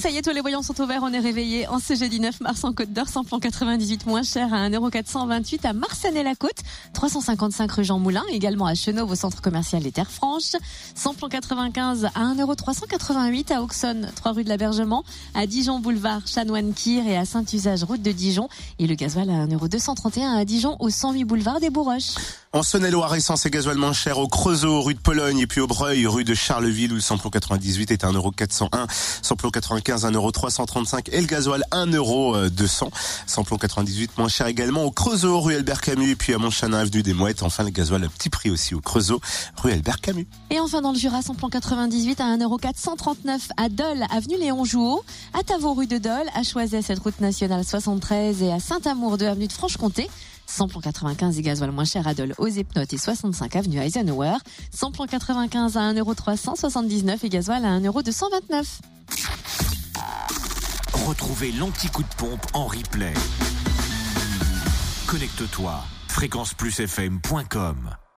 Ça y est, tous les voyants sont ouverts, on est réveillés. En ce jeudi 9 mars en Côte d'Or, plan 98 moins cher à 1,428€ à Marsanne-la-Côte, 355 rue Jean Moulin, également à Chenauve au centre commercial des Terres Franches. plan 95 à 1,388€ à Auxonne, 3 rue de l'Abergement, à Dijon boulevard Chanoine-Kir et à Saint-Usage route de Dijon. Et le gasoil à 1,231€ à Dijon au 108 boulevard des Bourroches. En Saône-et-Loire, essence et gasoil moins cher au Creusot, rue de Pologne et puis au Breuil, rue de Charleville où le samplon 98 est à 1,401€, samplon 95 1,335€ et le gasoil 1,200€. Samplon 98 moins cher également au Creusot, rue Albert Camus et puis à Montchanin, avenue des Mouettes. Enfin, le gasoil à petit prix aussi au Creusot, rue Albert Camus. Et enfin dans le Jura, samplon 98 à 1,439€ à Dole, avenue Léon Jouot, à Tavaux, rue de Dole, à Choiset, cette route nationale 73 et à Saint-Amour, de avenue de Franche-Comté. Samplon 95 et gasoil moins cher à Dole aux Epnotes et 65 avenue Eisenhower. Samplon 95 à 1,379€ et gasoil à 1,229€. Retrouvez l'anti-coup de pompe en replay. Connecte-toi fréquenceplusfm.com